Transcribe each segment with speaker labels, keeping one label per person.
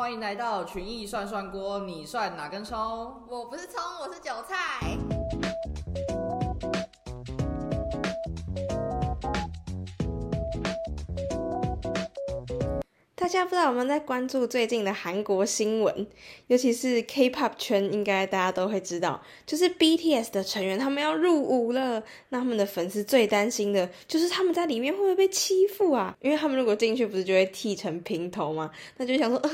Speaker 1: 欢迎来到群艺涮涮锅，你涮哪根葱？
Speaker 2: 我不是葱，我是韭菜。
Speaker 3: 大家不知道有没有在关注最近的韩国新闻，尤其是 K-pop 圈，应该大家都会知道，就是 BTS 的成员他们要入伍了。那他们的粉丝最担心的就是他们在里面会不会被欺负啊？因为他们如果进去，不是就会剃成平头吗？那就想说，呃，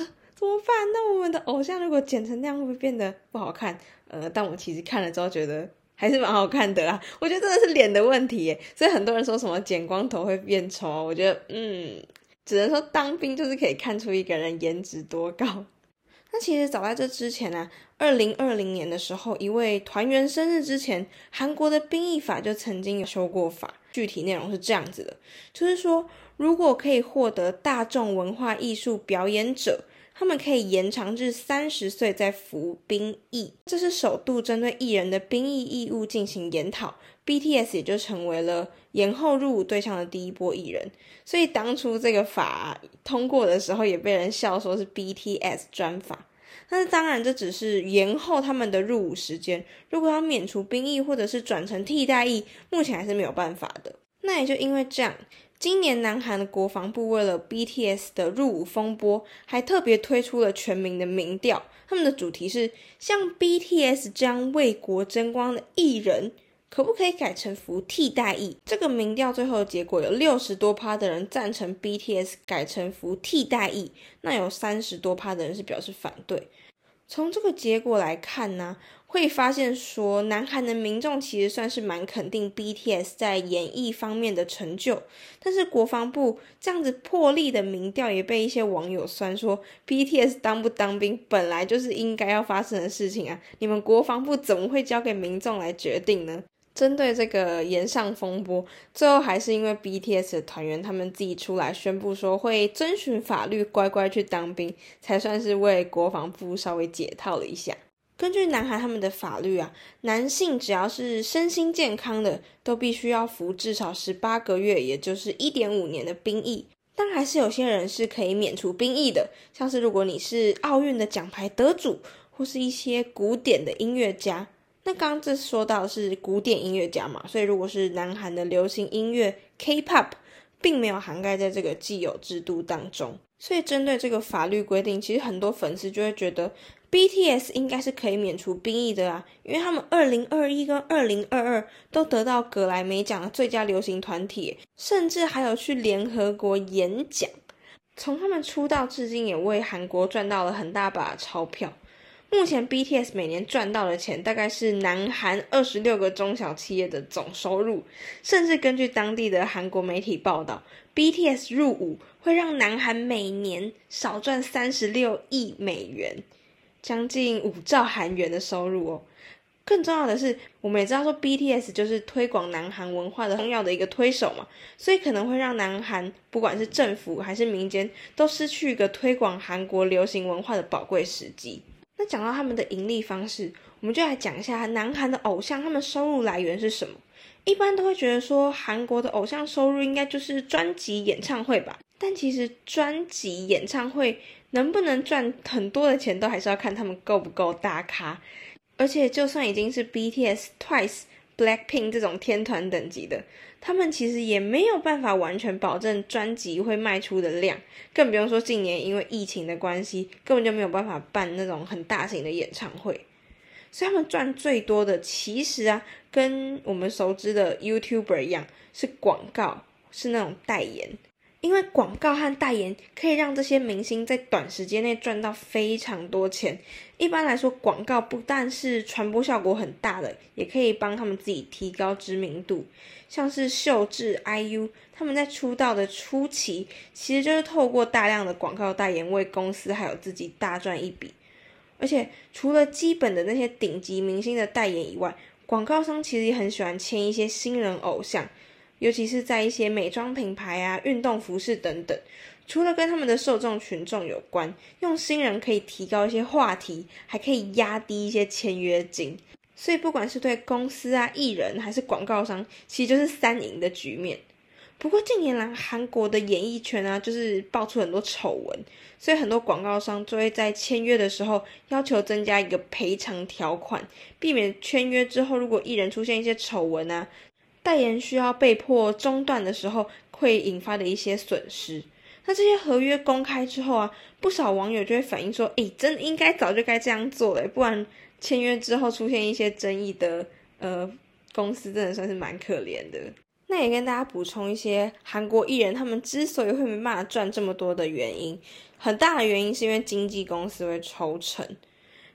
Speaker 3: 怎么办？那我们的偶像如果剪成那样，会不会变得不好看？呃，但我其实看了之后觉得还是蛮好看的啦。我觉得真的是脸的问题耶，所以很多人说什么剪光头会变丑，我觉得嗯。只能说当兵就是可以看出一个人颜值多高。那其实早在这之前呢，二零二零年的时候，一位团员生日之前，韩国的兵役法就曾经有修过法。具体内容是这样子的，就是说，如果可以获得大众文化艺术表演者，他们可以延长至三十岁再服兵役。这是首度针对艺人的兵役义务进行研讨。BTS 也就成为了延后入伍对象的第一波艺人，所以当初这个法通过的时候，也被人笑说是 BTS 专法。但是当然，这只是延后他们的入伍时间。如果要免除兵役或者是转成替代役，目前还是没有办法的。那也就因为这样，今年南韩的国防部为了 BTS 的入伍风波，还特别推出了全民的民调。他们的主题是像 BTS 这样为国争光的艺人。可不可以改成服替代役？这个民调最后的结果有六十多趴的人赞成 BTS 改成服替代役，那有三十多趴的人是表示反对。从这个结果来看呢，会发现说南韩的民众其实算是蛮肯定 BTS 在演艺方面的成就，但是国防部这样子破例的民调也被一些网友酸说 BTS 当不当兵本来就是应该要发生的事情啊，你们国防部怎么会交给民众来决定呢？针对这个延上风波，最后还是因为 BTS 的团员他们自己出来宣布说会遵循法律，乖乖去当兵，才算是为国防部稍微解套了一下。根据南韩他们的法律啊，男性只要是身心健康的，都必须要服至少十八个月，也就是一点五年的兵役。但还是有些人是可以免除兵役的，像是如果你是奥运的奖牌得主，或是一些古典的音乐家。那刚刚这说到是古典音乐家嘛，所以如果是南韩的流行音乐 K-pop，并没有涵盖在这个既有制度当中。所以针对这个法律规定，其实很多粉丝就会觉得 BTS 应该是可以免除兵役的啊，因为他们二零二一跟二零二二都得到格莱美奖的最佳流行团体，甚至还有去联合国演讲。从他们出道至今，也为韩国赚到了很大把钞票。目前 BTS 每年赚到的钱大概是南韩二十六个中小企业的总收入，甚至根据当地的韩国媒体报道，BTS 入伍会让南韩每年少赚三十六亿美元，将近五兆韩元的收入哦。更重要的是，我们也知道说 BTS 就是推广南韩文化的重要的一个推手嘛，所以可能会让南韩不管是政府还是民间都失去一个推广韩国流行文化的宝贵时机。那讲到他们的盈利方式，我们就来讲一下南韩的偶像他们收入来源是什么。一般都会觉得说韩国的偶像收入应该就是专辑演唱会吧，但其实专辑演唱会能不能赚很多的钱，都还是要看他们够不够大咖。而且就算已经是 BTS、Twice、Blackpink 这种天团等级的。他们其实也没有办法完全保证专辑会卖出的量，更不用说近年因为疫情的关系，根本就没有办法办那种很大型的演唱会。所以他们赚最多的，其实啊，跟我们熟知的 YouTuber 一样，是广告，是那种代言。因为广告和代言可以让这些明星在短时间内赚到非常多钱。一般来说，广告不但是传播效果很大的，也可以帮他们自己提高知名度。像是秀智、IU，他们在出道的初期，其实就是透过大量的广告代言，为公司还有自己大赚一笔。而且，除了基本的那些顶级明星的代言以外，广告商其实也很喜欢签一些新人偶像。尤其是在一些美妆品牌啊、运动服饰等等，除了跟他们的受众群众有关，用新人可以提高一些话题，还可以压低一些签约金。所以不管是对公司啊、艺人还是广告商，其实就是三赢的局面。不过近年来韩国的演艺圈啊，就是爆出很多丑闻，所以很多广告商就会在签约的时候要求增加一个赔偿条款，避免签约之后如果艺人出现一些丑闻啊，代言需要被迫中断的时候会引发的一些损失。那这些合约公开之后啊，不少网友就会反映说：“诶，真的应该早就该这样做了，不然签约之后出现一些争议的，呃，公司真的算是蛮可怜的。”那也跟大家补充一些韩国艺人他们之所以会没办法赚这么多的原因，很大的原因是因为经纪公司会抽成，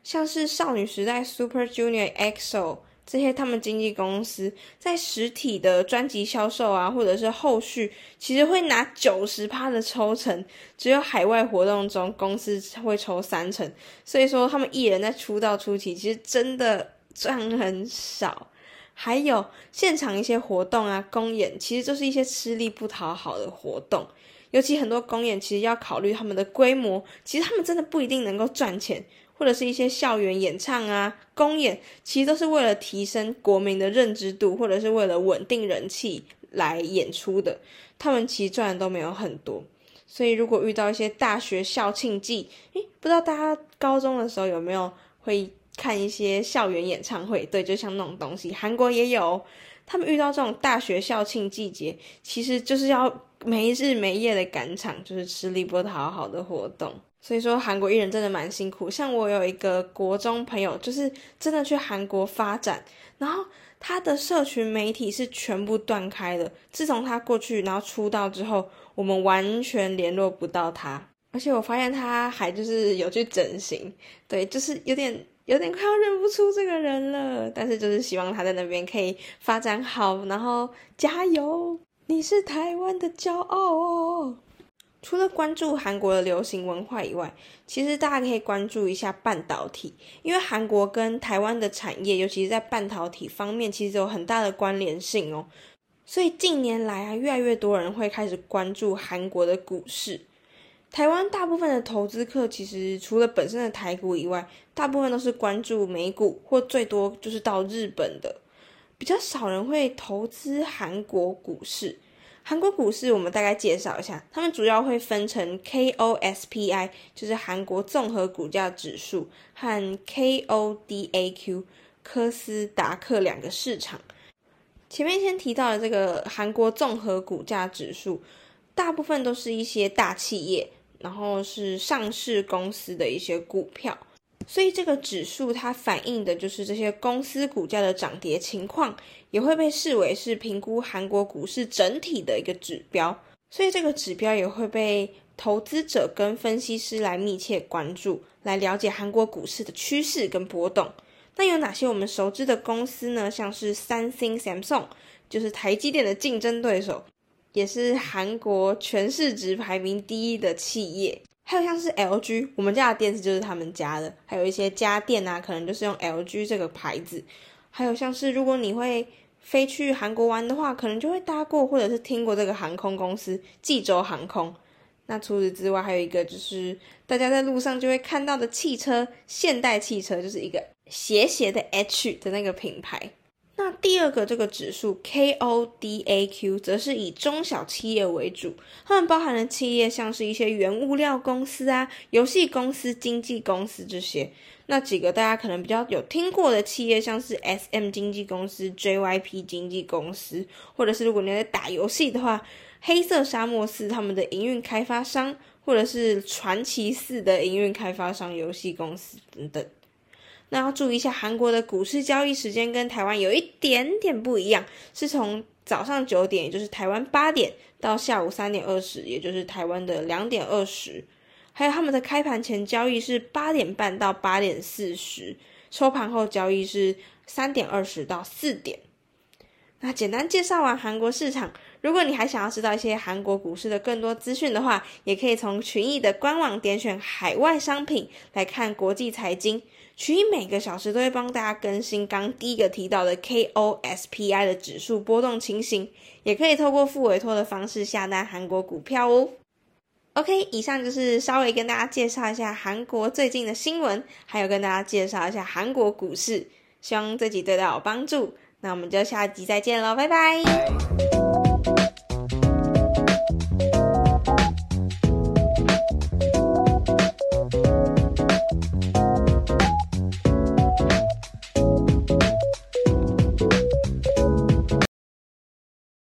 Speaker 3: 像是少女时代 Super Junior EXO。这些他们经纪公司在实体的专辑销售啊，或者是后续，其实会拿九十趴的抽成，只有海外活动中公司会抽三成。所以说，他们艺人在出道初期其实真的赚很少。还有现场一些活动啊，公演其实就是一些吃力不讨好的活动，尤其很多公演其实要考虑他们的规模，其实他们真的不一定能够赚钱。或者是一些校园演唱啊、公演，其实都是为了提升国民的认知度，或者是为了稳定人气来演出的。他们其实赚的都没有很多，所以如果遇到一些大学校庆季，诶，不知道大家高中的时候有没有会看一些校园演唱会？对，就像那种东西，韩国也有。他们遇到这种大学校庆季节，其实就是要没日没夜的赶场，就是吃力不讨好的活动。所以说，韩国艺人真的蛮辛苦。像我有一个国中朋友，就是真的去韩国发展，然后他的社群媒体是全部断开的。自从他过去，然后出道之后，我们完全联络不到他。而且我发现他还就是有去整形，对，就是有点有点快要认不出这个人了。但是就是希望他在那边可以发展好，然后加油！你是台湾的骄傲哦。除了关注韩国的流行文化以外，其实大家可以关注一下半导体，因为韩国跟台湾的产业，尤其是在半导体方面，其实有很大的关联性哦。所以近年来啊，越来越多人会开始关注韩国的股市。台湾大部分的投资客，其实除了本身的台股以外，大部分都是关注美股，或最多就是到日本的，比较少人会投资韩国股市。韩国股市，我们大概介绍一下，他们主要会分成 KOSPI，就是韩国综合股价指数，和 KODAQ，科斯达克两个市场。前面先提到的这个韩国综合股价指数，大部分都是一些大企业，然后是上市公司的一些股票。所以这个指数它反映的就是这些公司股价的涨跌情况，也会被视为是评估韩国股市整体的一个指标。所以这个指标也会被投资者跟分析师来密切关注，来了解韩国股市的趋势跟波动。那有哪些我们熟知的公司呢？像是三星 Samsung，就是台积电的竞争对手，也是韩国全市值排名第一的企业。还有像是 LG，我们家的电视就是他们家的。还有一些家电啊，可能就是用 LG 这个牌子。还有像是如果你会飞去韩国玩的话，可能就会搭过或者是听过这个航空公司济州航空。那除此之外，还有一个就是大家在路上就会看到的汽车，现代汽车就是一个斜斜的 H 的那个品牌。第二个这个指数 KODAQ 则是以中小企业为主，它们包含的企业像是一些原物料公司啊、游戏公司、经纪公司这些。那几个大家可能比较有听过的企业，像是 SM 经纪公司、JYP 经纪公司，或者是如果你在打游戏的话，黑色沙漠四他们的营运开发商，或者是传奇四的营运开发商游戏公司等等。那要注意一下，韩国的股市交易时间跟台湾有一点点不一样，是从早上九点，也就是台湾八点，到下午三点二十，也就是台湾的两点二十。还有他们的开盘前交易是八点半到八点四十，收盘后交易是三点二十到四点。那简单介绍完韩国市场，如果你还想要知道一些韩国股市的更多资讯的话，也可以从群益的官网点选海外商品来看国际财经。群益每个小时都会帮大家更新刚第一个提到的 KOSPI 的指数波动情形，也可以透过付委托的方式下单韩国股票哦。OK，以上就是稍微跟大家介绍一下韩国最近的新闻，还有跟大家介绍一下韩国股市，希望这集对大家有帮助。那我们就下集再见喽，拜拜。